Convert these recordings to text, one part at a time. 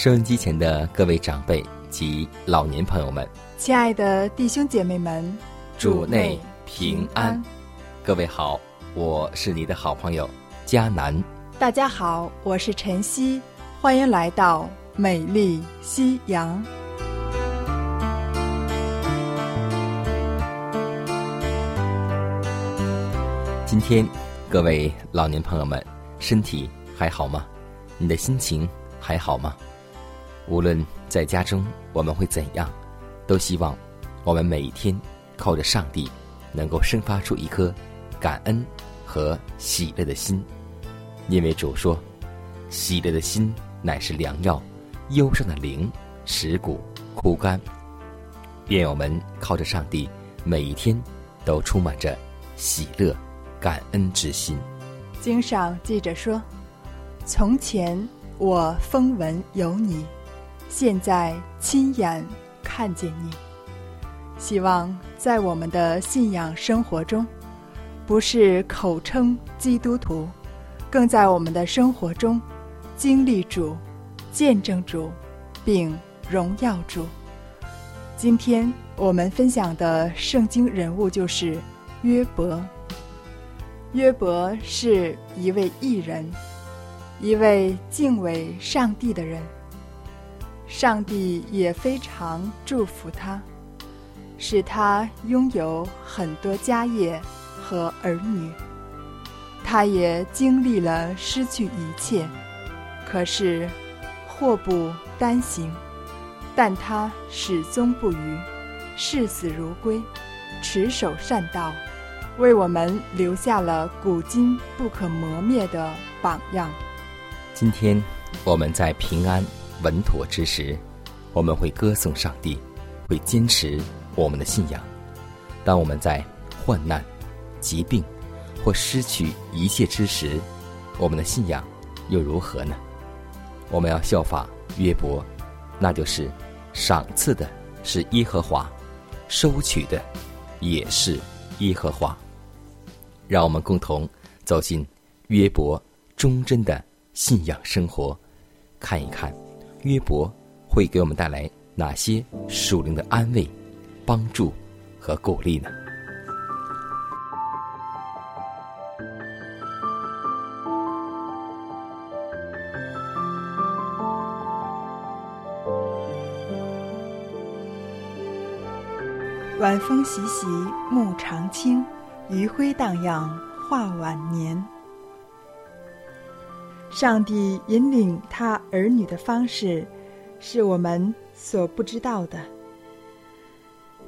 收音机前的各位长辈及老年朋友们，亲爱的弟兄姐妹们，主内平安。各位好，我是你的好朋友佳南。大家好，我是晨曦，欢迎来到美丽夕阳。今天，各位老年朋友们，身体还好吗？你的心情还好吗？无论在家中我们会怎样，都希望我们每一天靠着上帝，能够生发出一颗感恩和喜乐的心。因为主说：“喜乐的心乃是良药，忧伤的灵使骨枯干。”愿我们靠着上帝，每一天都充满着喜乐、感恩之心。经上记着说：“从前我风闻有你。”现在亲眼看见你，希望在我们的信仰生活中，不是口称基督徒，更在我们的生活中经历主、见证主，并荣耀主。今天我们分享的圣经人物就是约伯。约伯是一位艺人，一位敬畏上帝的人。上帝也非常祝福他，使他拥有很多家业和儿女。他也经历了失去一切，可是祸不单行，但他始终不渝，视死如归，持守善道，为我们留下了古今不可磨灭的榜样。今天我们在平安。稳妥之时，我们会歌颂上帝，会坚持我们的信仰。当我们在患难、疾病或失去一切之时，我们的信仰又如何呢？我们要效法约伯，那就是赏赐的是耶和华，收取的也是耶和华。让我们共同走进约伯忠贞的信仰生活，看一看。约伯会给我们带来哪些属灵的安慰、帮助和鼓励呢？晚风习习，木长青，余晖荡漾，画晚年。上帝引领他儿女的方式，是我们所不知道的。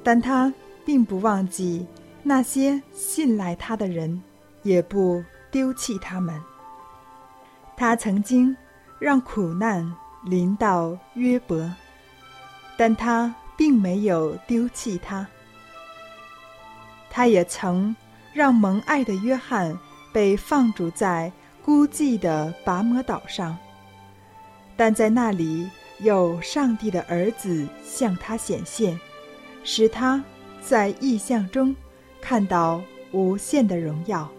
但他并不忘记那些信赖他的人，也不丢弃他们。他曾经让苦难临到约伯，但他并没有丢弃他。他也曾让蒙爱的约翰被放逐在。孤寂的拔摩岛上，但在那里有上帝的儿子向他显现，使他在异象中看到无限的荣耀。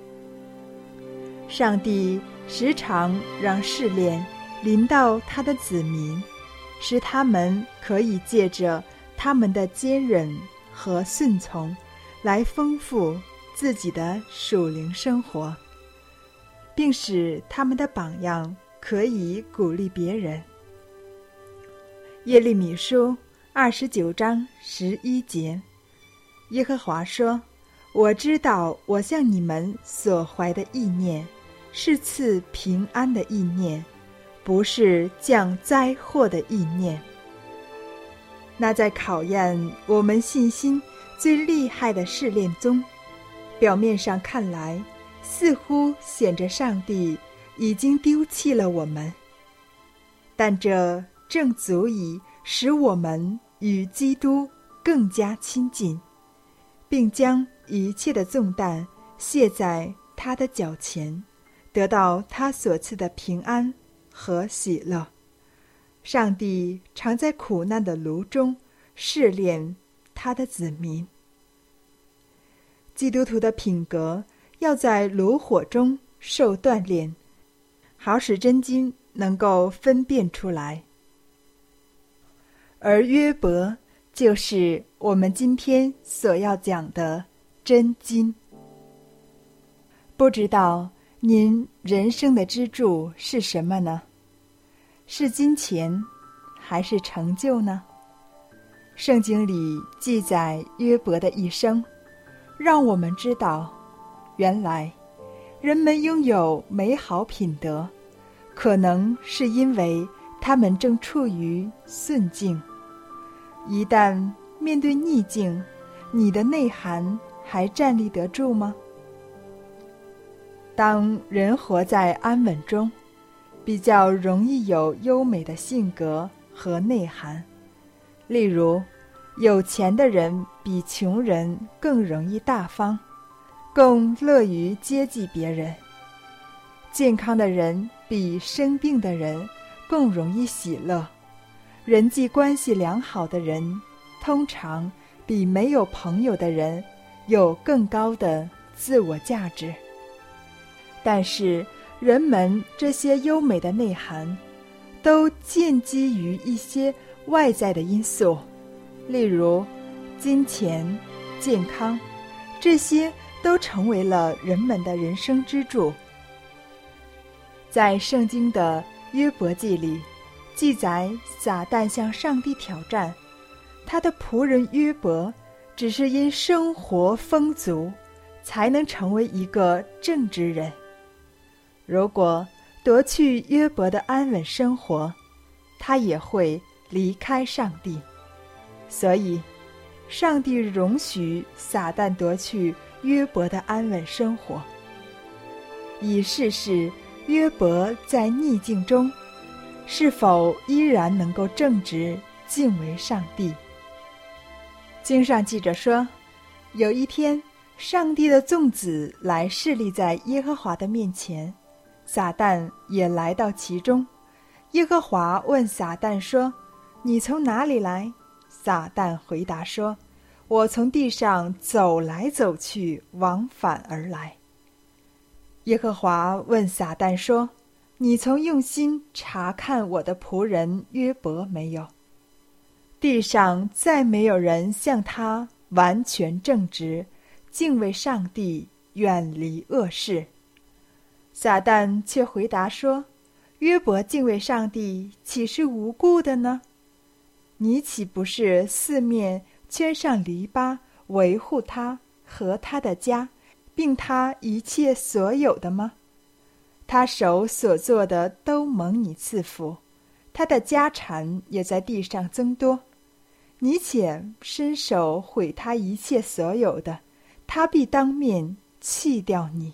上帝时常让试炼临到他的子民，使他们可以借着他们的坚忍和顺从，来丰富自己的属灵生活。并使他们的榜样可以鼓励别人。耶利米书二十九章十一节，耶和华说：“我知道我向你们所怀的意念，是赐平安的意念，不是降灾祸的意念。”那在考验我们信心最厉害的试炼中，表面上看来，似乎显着上帝已经丢弃了我们。但这正足以使我们与基督更加亲近，并将一切的重担卸在他的脚前，得到他所赐的平安和喜乐。上帝常在苦难的炉中试炼他的子民。基督徒的品格要在炉火中受锻炼，好使真金。能够分辨出来，而约伯就是我们今天所要讲的真金。不知道您人生的支柱是什么呢？是金钱，还是成就呢？圣经里记载约伯的一生，让我们知道，原来人们拥有美好品德。可能是因为他们正处于顺境，一旦面对逆境，你的内涵还站立得住吗？当人活在安稳中，比较容易有优美的性格和内涵。例如，有钱的人比穷人更容易大方，更乐于接济别人。健康的人。比生病的人更容易喜乐，人际关系良好的人通常比没有朋友的人有更高的自我价值。但是，人们这些优美的内涵，都建基于一些外在的因素，例如金钱、健康，这些都成为了人们的人生支柱。在圣经的约伯记里，记载撒旦向上帝挑战，他的仆人约伯，只是因生活丰足，才能成为一个正直人。如果夺去约伯的安稳生活，他也会离开上帝。所以，上帝容许撒旦夺去约伯的安稳生活，以试试。约伯在逆境中，是否依然能够正直、敬畏上帝？经上记着说，有一天，上帝的众子来侍立在耶和华的面前，撒旦也来到其中。耶和华问撒旦说：“你从哪里来？”撒旦回答说：“我从地上走来走去，往返而来。”耶和华问撒旦说：“你曾用心查看我的仆人约伯没有？地上再没有人像他完全正直，敬畏上帝，远离恶事。”撒旦却回答说：“约伯敬畏上帝，岂是无故的呢？你岂不是四面圈上篱笆，维护他和他的家？”并他一切所有的吗？他手所做的都蒙你赐福，他的家产也在地上增多。你且伸手毁他一切所有的，他必当面弃掉你。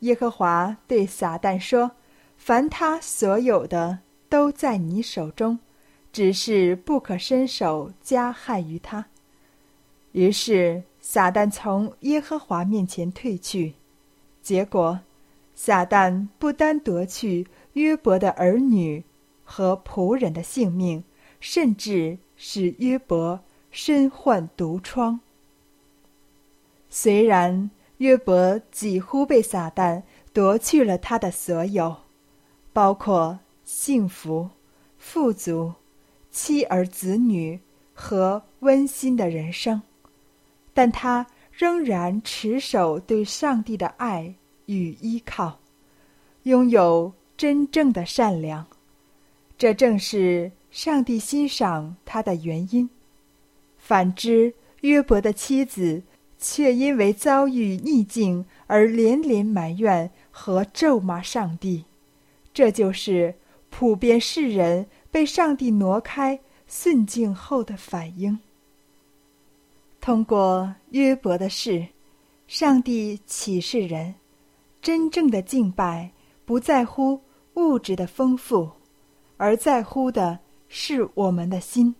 耶和华对撒旦说：“凡他所有的都在你手中，只是不可伸手加害于他。”于是。撒旦从耶和华面前退去，结果，撒旦不单夺去约伯的儿女和仆人的性命，甚至使约伯身患毒疮。虽然约伯几乎被撒旦夺去了他的所有，包括幸福、富足、妻儿子女和温馨的人生。但他仍然持守对上帝的爱与依靠，拥有真正的善良。这正是上帝欣赏他的原因；反之，约伯的妻子却因为遭遇逆境而连连埋怨和咒骂上帝。这就是普遍世人被上帝挪开顺境后的反应。通过约伯的事，上帝启示人：真正的敬拜不在乎物质的丰富，而在乎的是我们的心。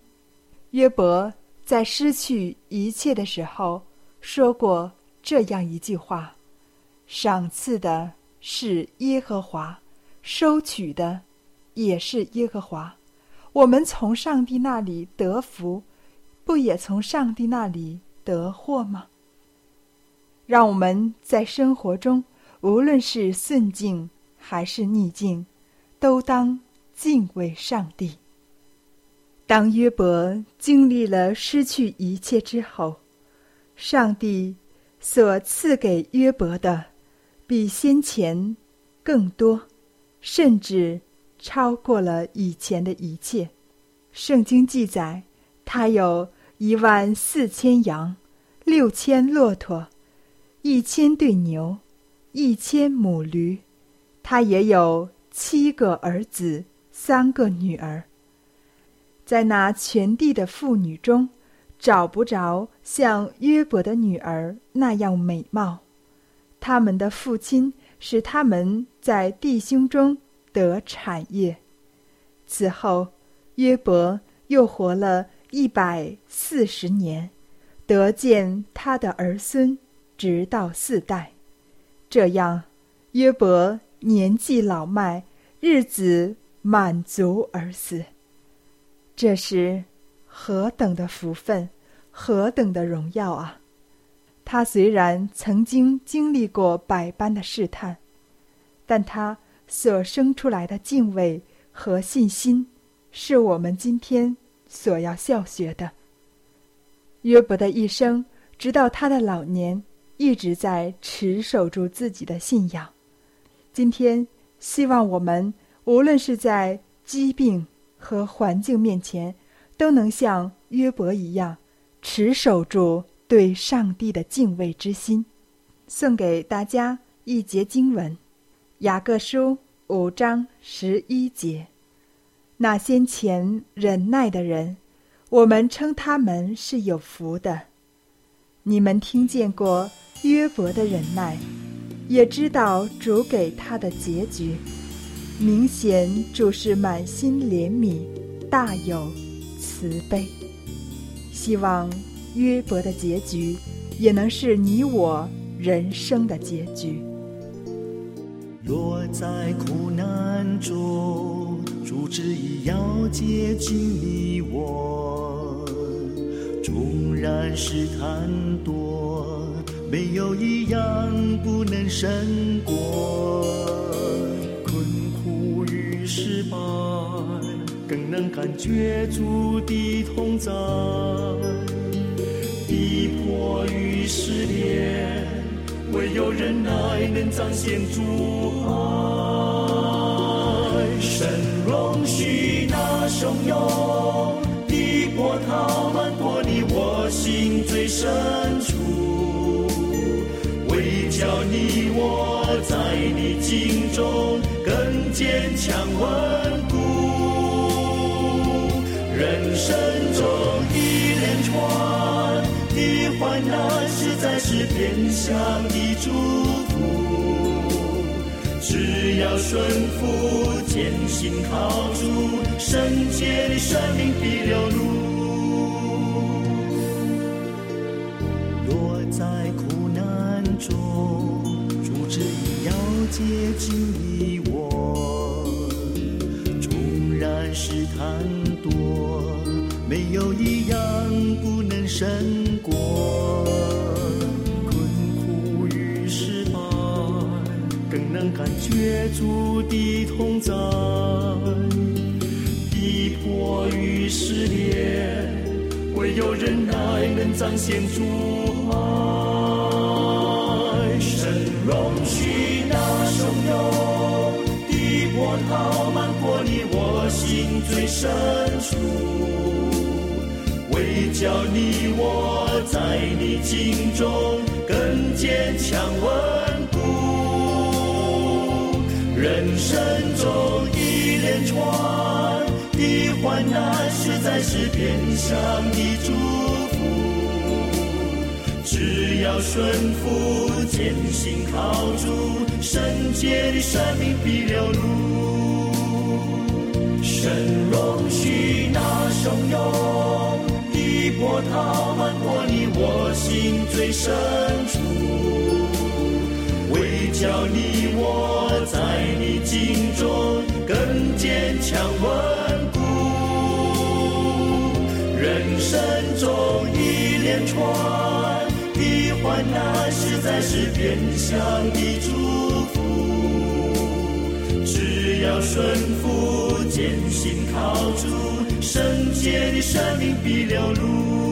约伯在失去一切的时候说过这样一句话：“赏赐的是耶和华。”收取的也是耶和华，我们从上帝那里得福，不也从上帝那里得祸吗？让我们在生活中，无论是顺境还是逆境，都当敬畏上帝。当约伯经历了失去一切之后，上帝所赐给约伯的，比先前更多。甚至超过了以前的一切。圣经记载，他有一万四千羊，六千骆驼，一千对牛，一千母驴。他也有七个儿子，三个女儿。在那全地的妇女中，找不着像约伯的女儿那样美貌。他们的父亲。使他们在弟兄中得产业。此后，约伯又活了一百四十年，得见他的儿孙，直到四代。这样，约伯年纪老迈，日子满足而死。这是何等的福分，何等的荣耀啊！他虽然曾经经历过百般的试探，但他所生出来的敬畏和信心，是我们今天所要效学的。约伯的一生，直到他的老年，一直在持守住自己的信仰。今天，希望我们无论是在疾病和环境面前，都能像约伯一样，持守住。对上帝的敬畏之心，送给大家一节经文：雅各书五章十一节。那先前忍耐的人，我们称他们是有福的。你们听见过约伯的忍耐，也知道主给他的结局。明显主是满心怜悯，大有慈悲。希望。约伯的结局，也能是你我人生的结局。落在苦难中，主旨意要接近你我。纵然试探多，没有一样不能胜过。困苦与失败，更能感觉主的同在。逼迫与失恋，有忍耐能彰显主爱。神容许那汹涌的波涛漫过你我心最深处，为叫你我在逆境中更坚强稳固。人生中一连串。的患难实在是变相要顺服，坚信靠主，圣洁的生命必流露。落在苦难中，主旨意要接近你我，纵然试探多，没有一样不能胜。过觉主的同在；逼迫与失恋，唯有忍耐能彰显主爱。神容许那汹涌的波涛漫过你我心最深处，为叫你我在你境中更坚强稳。人生中一连串的患难，实在是变相的祝福。只要顺服，坚信靠主，圣洁的生命必流露。神容许那汹涌的波涛漫过你我心最深处，叫你我在你境中更坚强稳固。人生中一连串。的患难实在是变相的祝福，只要顺服，坚信靠主，圣洁的生命必流露。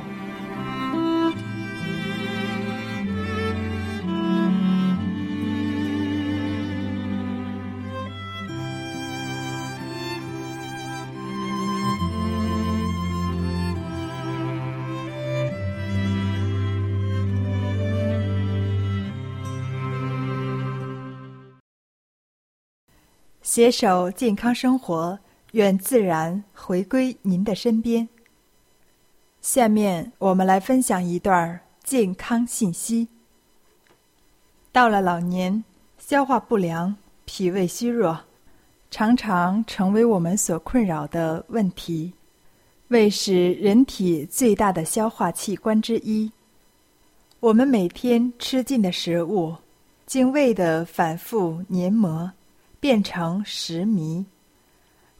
携手健康生活，愿自然回归您的身边。下面我们来分享一段健康信息。到了老年，消化不良、脾胃虚弱，常常成为我们所困扰的问题。胃是人体最大的消化器官之一，我们每天吃进的食物，经胃的反复研磨。变成食糜，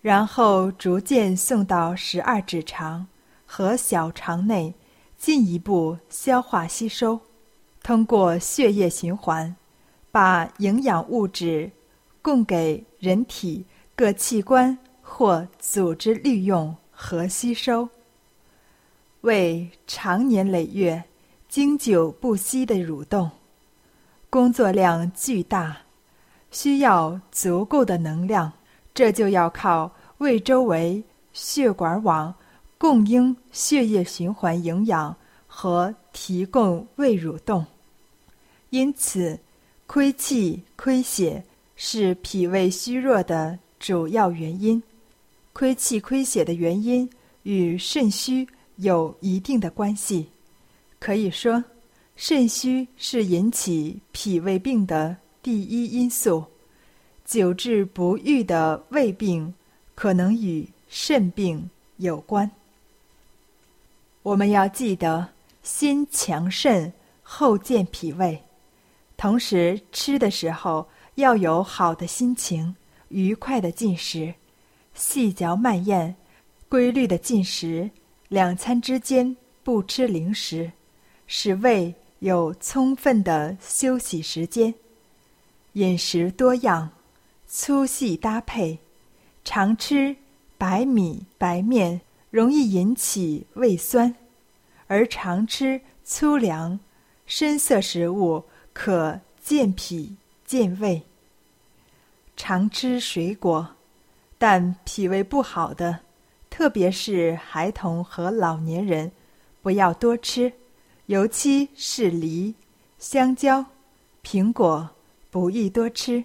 然后逐渐送到十二指肠和小肠内，进一步消化吸收，通过血液循环，把营养物质供给人体各器官或组织利用和吸收。胃长年累月、经久不息的蠕动，工作量巨大。需要足够的能量，这就要靠胃周围血管网供应血液循环营养和提供胃蠕动。因此，亏气亏血是脾胃虚弱的主要原因。亏气亏血的原因与肾虚有一定的关系。可以说，肾虚是引起脾胃病的。第一因素，久治不愈的胃病可能与肾病有关。我们要记得，先强肾后健脾胃，同时吃的时候要有好的心情，愉快的进食，细嚼慢咽，规律的进食，两餐之间不吃零食，使胃有充分的休息时间。饮食多样，粗细搭配，常吃白米白面容易引起胃酸，而常吃粗粮、深色食物可健脾健胃。常吃水果，但脾胃不好的，特别是孩童和老年人，不要多吃，尤其是梨、香蕉、苹果不宜多吃，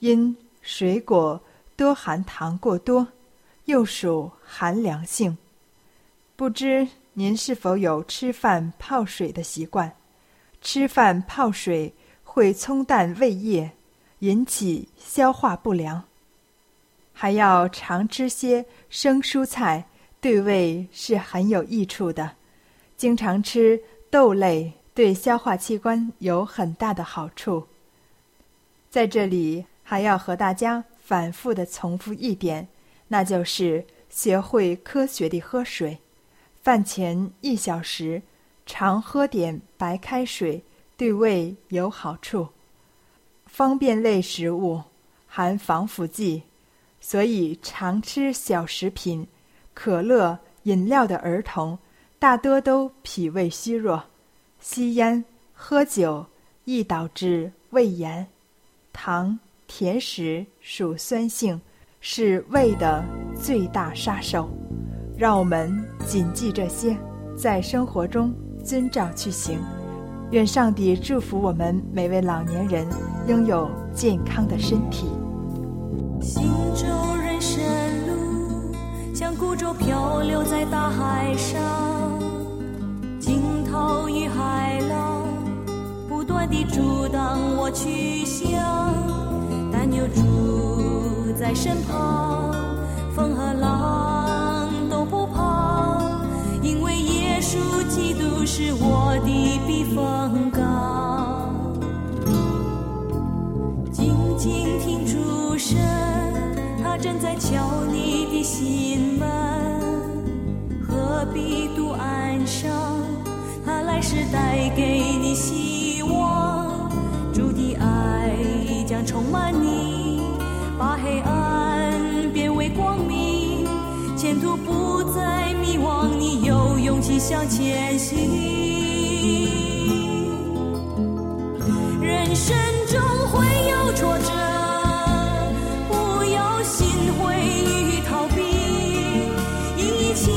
因水果多含糖过多，又属寒凉性。不知您是否有吃饭泡水的习惯？吃饭泡水会冲淡胃液，引起消化不良。还要常吃些生蔬菜，对胃是很有益处的。经常吃豆类，对消化器官有很大的好处。在这里还要和大家反复的重复一点，那就是学会科学地喝水。饭前一小时，常喝点白开水，对胃有好处。方便类食物含防腐剂，所以常吃小食品、可乐、饮料的儿童，大多都脾胃虚弱。吸烟、喝酒易导致胃炎。糖、甜食属酸性，是胃的最大杀手。让我们谨记这些，在生活中遵照去行。愿上帝祝福我们每位老年人拥有健康的身体。行舟人生路，像孤舟漂流在大海上，惊涛与海浪的阻挡我去向，但有主在身旁，风和浪。都不怕，因为耶稣基督是我的避风港，静静听主声，他正在敲你的心门。何必独安伤？他来时带给你希向前行，人生中会有挫折，不要心灰意逃避，一切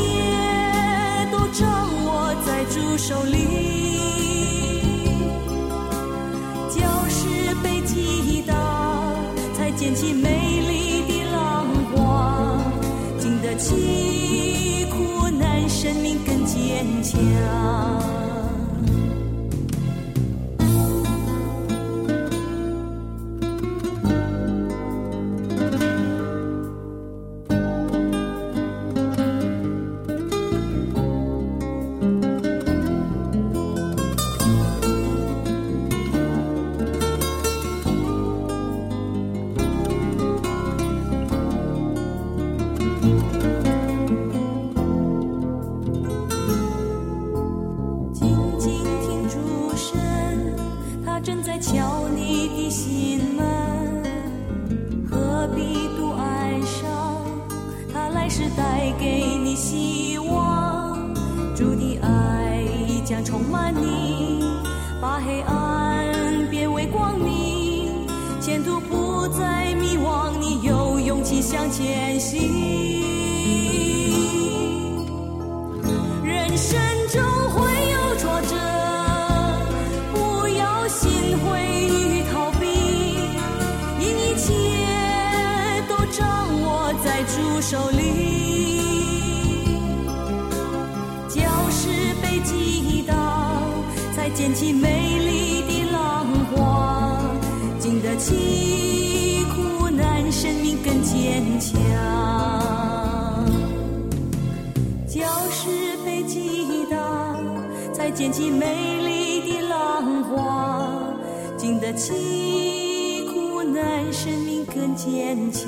都掌握在主手里。坚强。向前行，人生中会有挫折，不要心灰与逃避，一切都掌握在主手里。礁石被击倒，才溅起美丽的浪花，经得起。坚强，礁石被击打，才溅起美丽的浪花，经得起苦难，生命更坚强。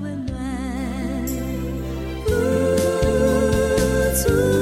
这